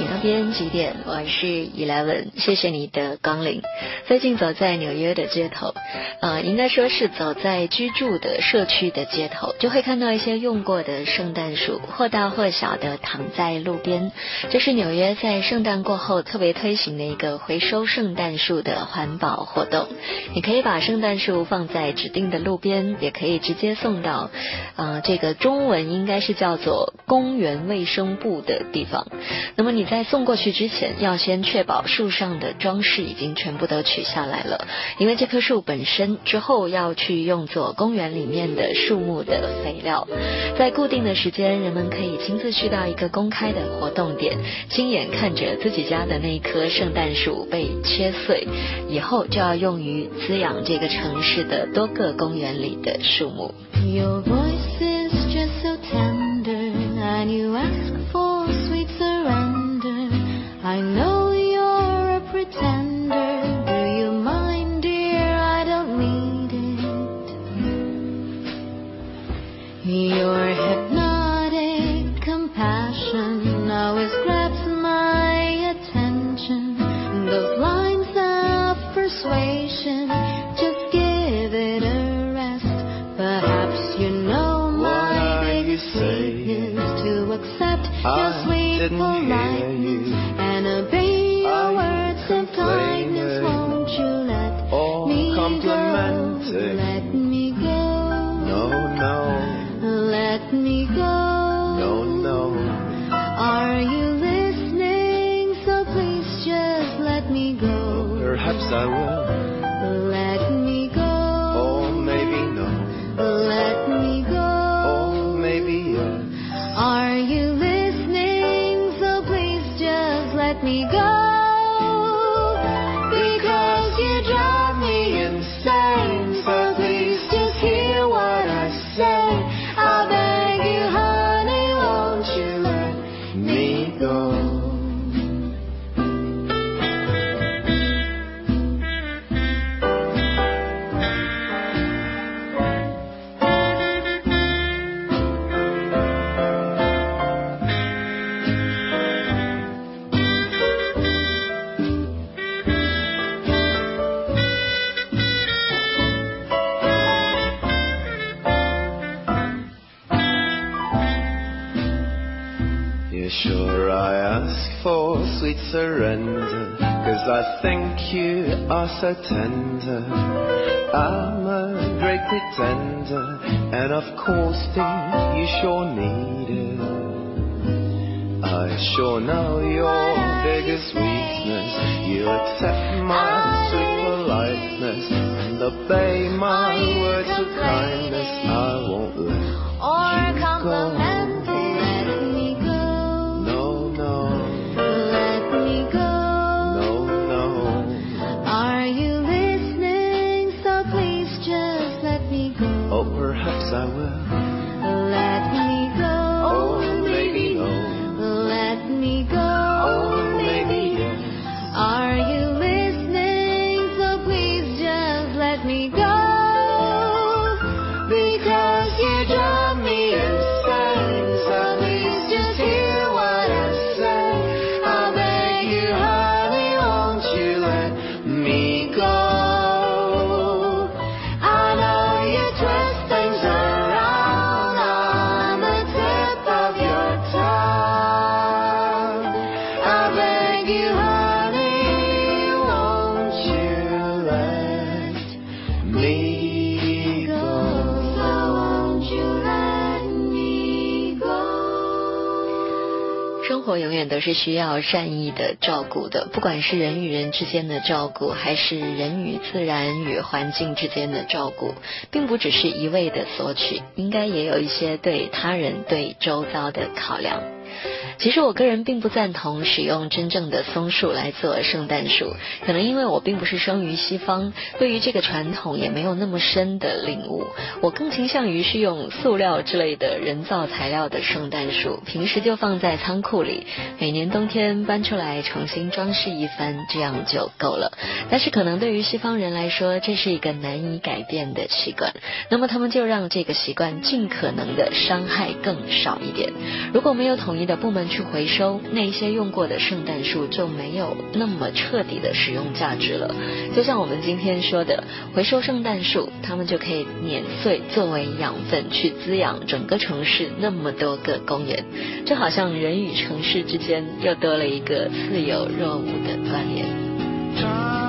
你那边几点？我是 Eleven，谢谢你的光临。最近走在纽约的街头，呃，应该说是走在居住的社区的街头，就会看到一些用过的圣诞树，或大或小的躺在路边。这是纽约在圣诞过后特别推行的一个回收圣诞树的环保活动。你可以把圣诞树放在指定的路边，也可以直接送到，呃，这个中文应该是叫做公园卫生部的地方。那么你在送过去之前，要先确保树上的装饰已经全部都取下来了，因为这棵树本身之后要去用作公园里面的树木的肥料。在固定的时间，人们可以亲自去到一个公开的活动点，亲眼看着自己家的那棵圣诞树被切碎，以后就要用于滋养这个城市的多个公园里的树木。romantic. Surrender. Cause I think you are so tender. I'm a great pretender. And of course, dear, you sure need it. I sure know your biggest weakness. You accept my sweet politeness and obey my words of kindness. I won't let Or You go. 活永远都是需要善意的照顾的，不管是人与人之间的照顾，还是人与自然与环境之间的照顾，并不只是一味的索取，应该也有一些对他人、对周遭的考量。其实我个人并不赞同使用真正的松树来做圣诞树，可能因为我并不是生于西方，对于这个传统也没有那么深的领悟。我更倾向于是用塑料之类的人造材料的圣诞树，平时就放在仓库里，每年冬天搬出来重新装饰一番，这样就够了。但是可能对于西方人来说，这是一个难以改变的习惯，那么他们就让这个习惯尽可能的伤害更少一点。如果没有统一。你的部门去回收，那些用过的圣诞树就没有那么彻底的使用价值了。就像我们今天说的，回收圣诞树，他们就可以碾碎作为养分，去滋养整个城市那么多个公园。就好像人与城市之间又多了一个似有若无的关联。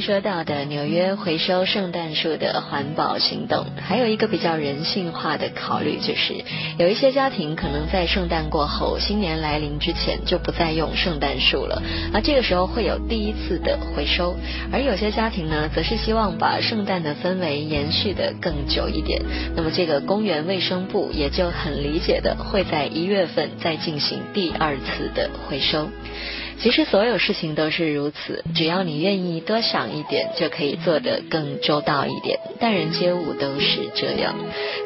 说到的纽约回收圣诞树的环保行动，还有一个比较人性化的考虑，就是有一些家庭可能在圣诞过后、新年来临之前就不再用圣诞树了，而这个时候会有第一次的回收；而有些家庭呢，则是希望把圣诞的氛围延续的更久一点。那么这个公园卫生部也就很理解的，会在一月份再进行第二次的回收。其实所有事情都是如此，只要你愿意多想一点，就可以做得更周到一点。待人接物都是这样，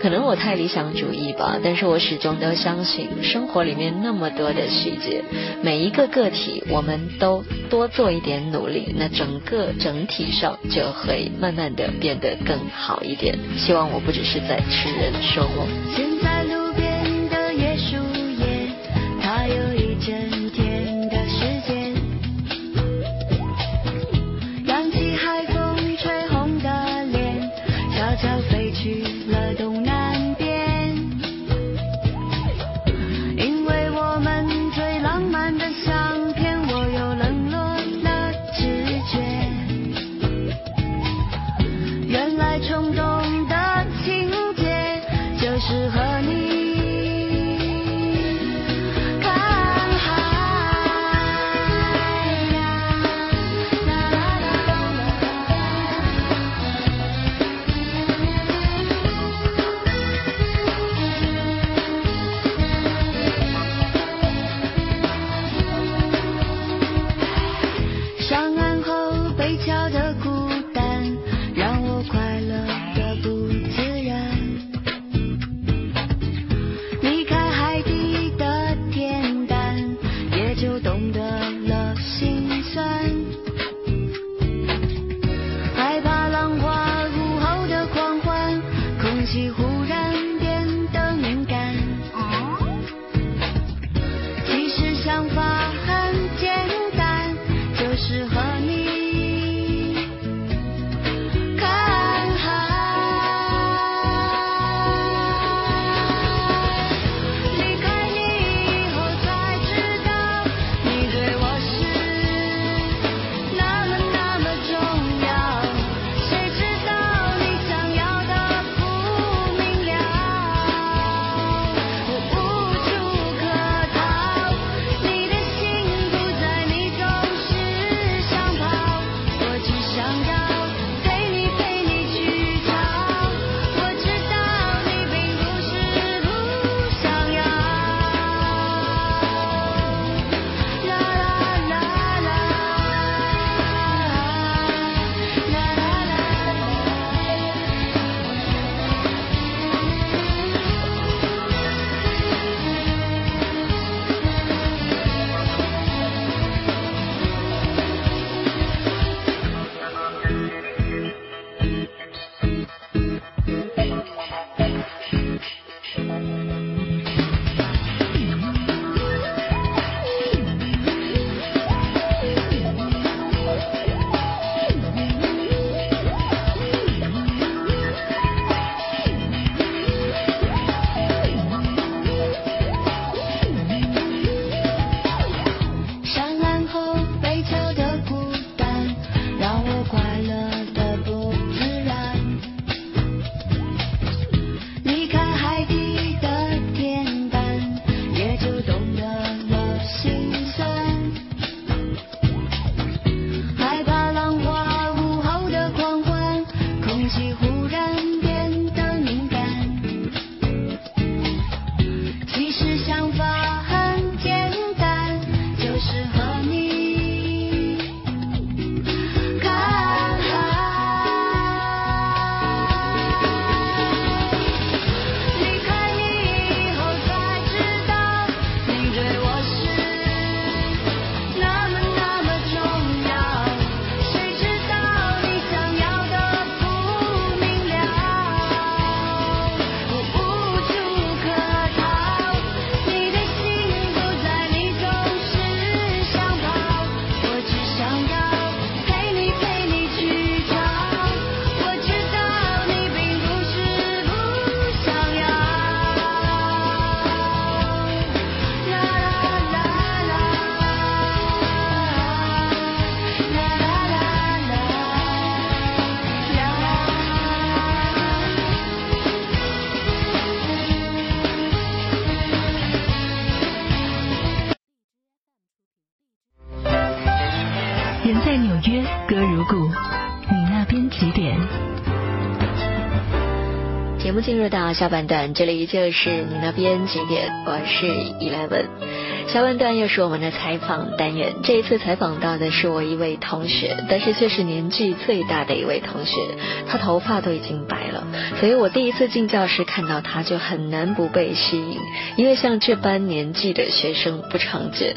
可能我太理想主义吧，但是我始终都相信，生活里面那么多的细节，每一个个体我们都多做一点努力，那整个整体上就会慢慢的变得更好一点。希望我不只是在痴人说梦。现在路边人在纽约歌如故你那边几点？节目进入到下半段这里依旧是你那边几点？我是 eleven 下半段又是我们的采访单元，这一次采访到的是我一位同学，但是却是年纪最大的一位同学，他头发都已经白了，所以我第一次进教室看到他就很难不被吸引，因为像这般年纪的学生不常见。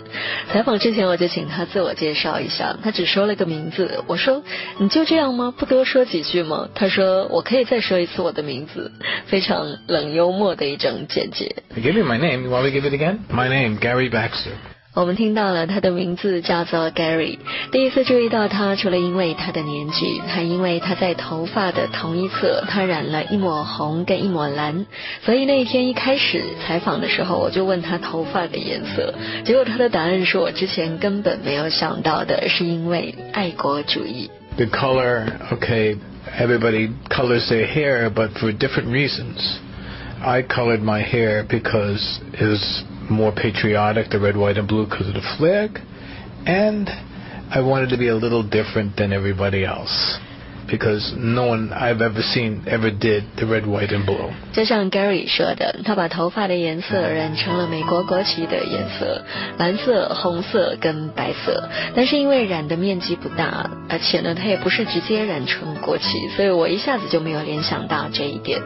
采访之前我就请他自我介绍一下，他只说了个名字，我说你就这样吗？不多说几句吗？他说我可以再说一次我的名字，非常冷幽默的一种简介。Give you my name. You want me to give it again? My name, Gary Baxter. 我们听到了他的名字叫做 Gary。第一次注意到他，除了因为他的年纪，还因为他在头发的同一侧，他染了一抹红跟一抹蓝。所以那一天一开始采访的时候，我就问他头发的颜色，结果他的答案是我之前根本没有想到的，是因为爱国主义。 The color, okay, everybody colors their hair, but for different reasons. I colored my hair because it was more patriotic, the red, white, and blue, because of the flag, and I wanted to be a little different than everybody else. Because no one I've ever seen ever did the red, white, and blue. 就像 Gary 说的，他把头发的颜色染成了美国国旗的颜色，蓝色、红色跟白色。但是因为染的面积不大，而且呢，他也不是直接染成国旗，所以我一下子就没有联想到这一点。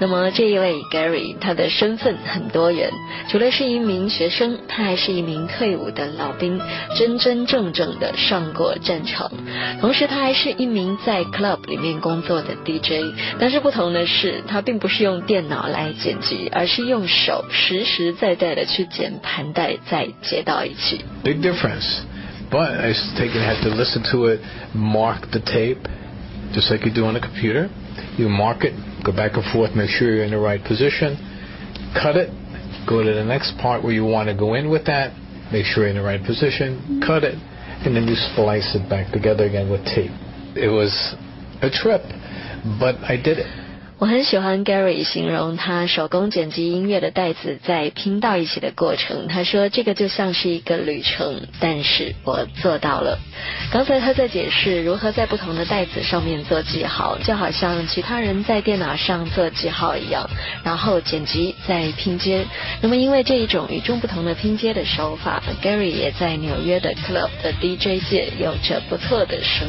那么这一位 Gary，他的身份很多元，除了是一名学生，他还是一名退伍的老兵，真真正正的上过战场。同时，他还是一名在 club 里面工作的 DJ。但是不同的是，他并不是用电脑来剪辑，而是用手实实在在的去剪盘带，再接到一起。Big difference. But I s- take it, have to listen to it, mark the tape, just like you do on a computer. You mark it, go back and forth, make sure you're in the right position, cut it, go to the next part where you want to go in with that, make sure you're in the right position, cut it, and then you splice it back together again with tape. It was a trip, but I did it. 我很喜欢 Gary 形容他手工剪辑音乐的带子在拼到一起的过程。他说这个就像是一个旅程，但是我做到了。刚才他在解释如何在不同的带子上面做记号，就好像其他人在电脑上做记号一样，然后剪辑再拼接。那么因为这一种与众不同的拼接的手法，Gary 也在纽约的 club 的 DJ 界有着不错的声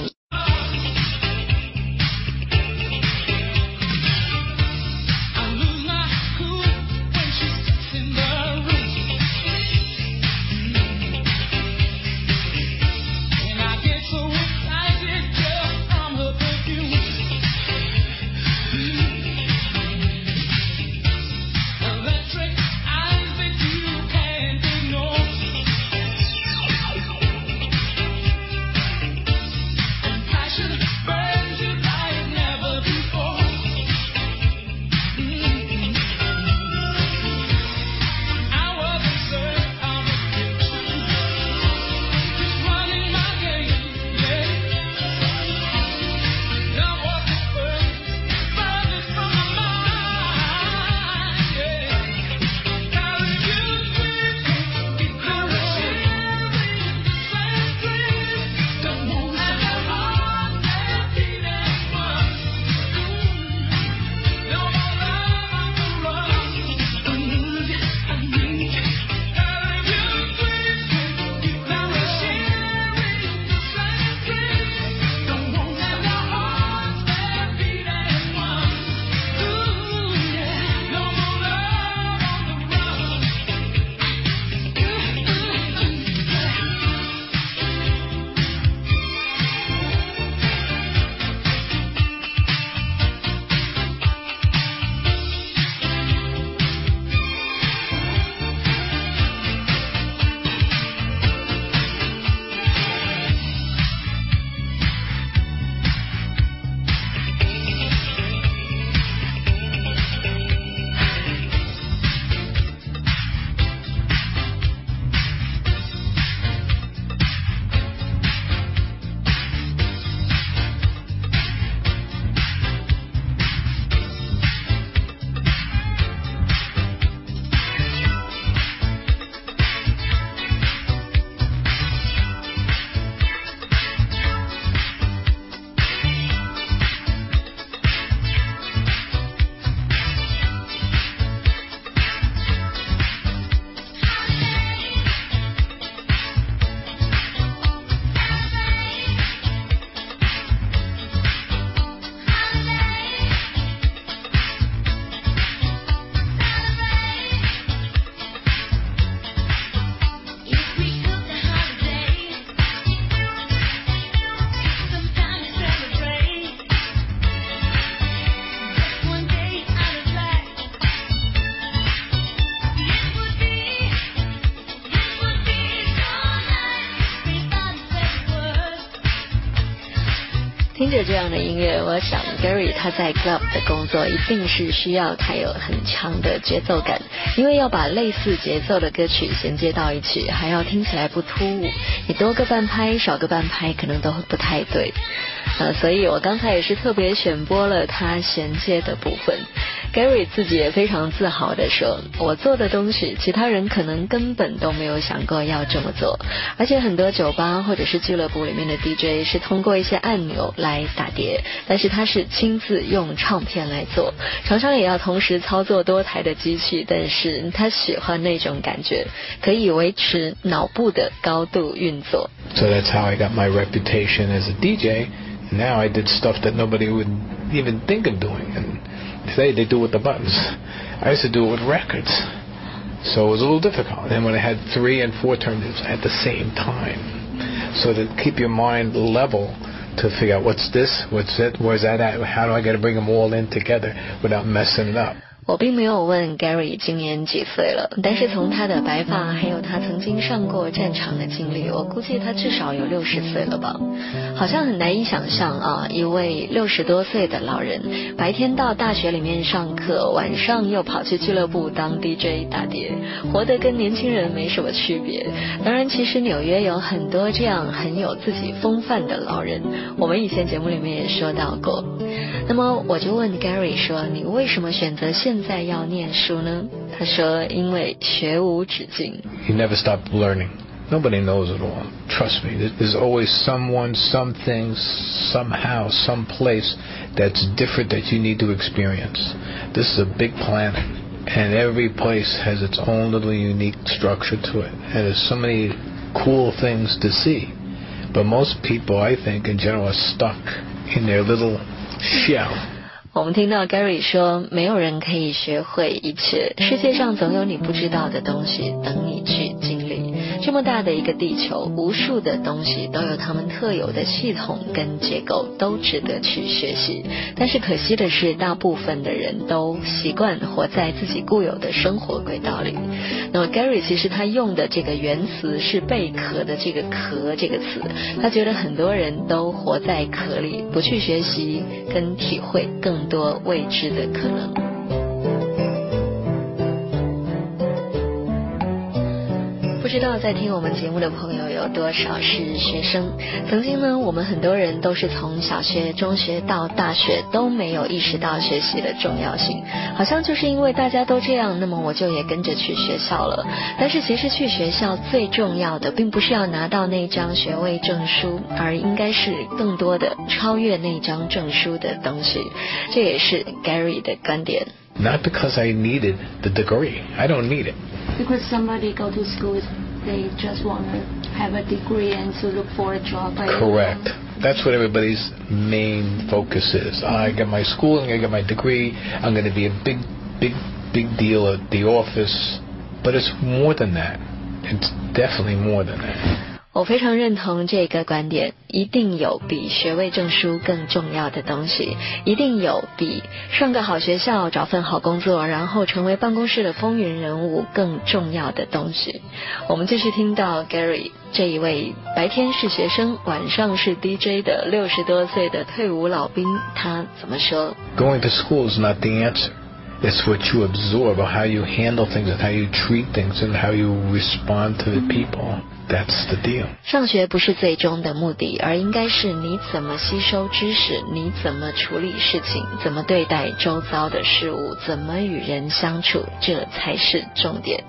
听着这样的音乐，我想 Gary 他在 club 的工作一定是需要他有很强的节奏感，因为要把类似节奏的歌曲衔接到一起，还要听起来不突兀，你多个半拍少个半拍可能都不太对。呃，所以我刚才也是特别选播了他衔接的部分。Gary 自己也非常自豪地说：“我做的东西，其他人可能根本都没有想过要这么做。而且很多酒吧或者是俱乐部里面的 DJ 是通过一些按钮来打碟，但是他是亲自用唱片来做，常常也要同时操作多台的机器，但是他喜欢那种感觉，可以维持脑部的高度运作。So that's how I got my reputation as a DJ. Now I did stuff that nobody would even think of doing. Today they do it with the buttons. I used to do it with records. So it was a little difficult. And when I had three and four turntables at the same time. So to keep your mind level to figure out what's this, what's it, where's that at, how do I got to bring them all in together without messing it up. 我并没有问 Gary 今年几岁了，但是从他的白发还有他曾经上过战场的经历，我估计他至少有六十岁了吧。好像很难以想象啊，一位六十多岁的老人，白天到大学里面上课，晚上又跑去俱乐部当 DJ 打碟，活得跟年轻人没什么区别。当然，其实纽约有很多这样很有自己风范的老人，我们以前节目里面也说到过。那么我就问 Gary 说：“你为什么选择现在要念书呢？”他说：“因为学无止境。 You never stop learning. Nobody knows it all. Trust me. There- There's always someone, something, somehow, some place that's different that you need to experience. This is a big planet, and every place has its own little unique structure to it. And there's so many cool things to see. But most people, I think, in general, are stuck in their little shell. 我们听到 Gary 说：“没有人可以学会一切，世界上总有你不知道的东西等你去经历。这么大的一个地球，无数的东西都有他们特有的系统跟结构，都值得去学习。但是可惜的是，大部分的人都习惯活在自己固有的生活轨道里。那么 Gary 其实他用的这个原词是贝壳的这个‘壳’这个词，他觉得很多人都活在壳里，不去学习跟体会更多未知的可能。不知道在听我们节目的朋友有多少是学生？曾经呢，我们很多人都是从小学、中学到大学都没有意识到学习的重要性，好像就是因为大家都这样，那么我就也跟着去学校了。但是其实去学校最重要的，并不是要拿到那张学位证书，而应该是更多的超越那张证书的东西。这也是 Gary 的观点。Not because I needed the degree. I don't need it. Because somebody go to school, they just want to have a degree and to look for a job. Correct. That's what everybody's main focus is. I get my schooling, I get my degree, I'm going to be a big, big, big deal at the office. But it's more than that. It's definitely more than that. 我非常认同这个观点，一定有比学位证书更重要的东西，一定有比上个好学校、找份好工作，然后成为办公室的风云人物更重要的东西。我们继续听到 Gary 这一位白天是学生、晚上是 DJ 的六十多岁的退伍老兵，他怎么说？Going to school is not the answer. It's what you absorb, how you handle things, and how you treat things, and how you respond to the people. That's the deal. 上学不是最终的目的，而应该是你怎么吸收知识，你怎么处理事情，怎么对待周遭的事物，怎么与人相处，这才是重点。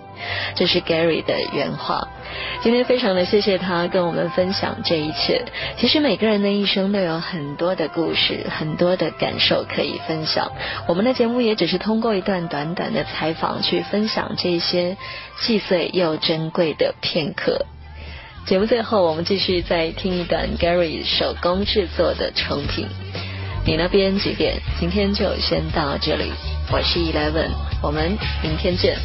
这是 Gary 的原话。今天非常的谢谢他跟我们分享这一切。其实每个人的一生都有很多的故事，很多的感受可以分享。我们的节目也只是通过一段短短的采访去分享这些细碎又珍贵的片刻。节目最后，我们继续再听一段 Gary 手工制作的成品。你那边几点？今天就先到这里。我是 Eleven，我们明天见。